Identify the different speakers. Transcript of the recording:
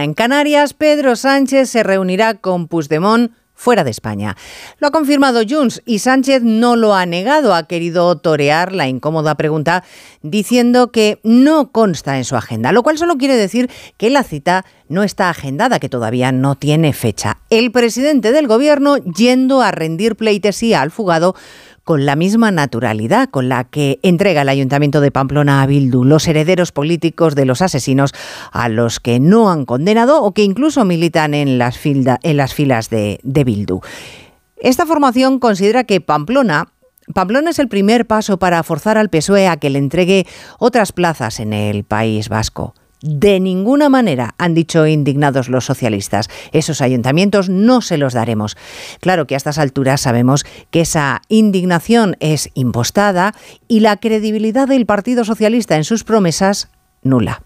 Speaker 1: En Canarias, Pedro Sánchez se reunirá con Puigdemont fuera de España. Lo ha confirmado Junts y Sánchez no lo ha negado, ha querido torear la incómoda pregunta diciendo que no consta en su agenda, lo cual solo quiere decir que la cita no está agendada, que todavía no tiene fecha. El presidente del gobierno yendo a rendir pleitesía al fugado con la misma naturalidad con la que entrega el Ayuntamiento de Pamplona a Bildu los herederos políticos de los asesinos a los que no han condenado o que incluso militan en las, filas de, de Bildu. Esta formación considera que Pamplona Pamplona es el primer paso para forzar al PSOE a que le entregue otras plazas en el País Vasco. De ninguna manera, han dicho indignados los socialistas. Esos ayuntamientos no se los daremos. Claro que a estas alturas sabemos que esa indignación es impostada y la credibilidad del Partido Socialista en sus promesas nula.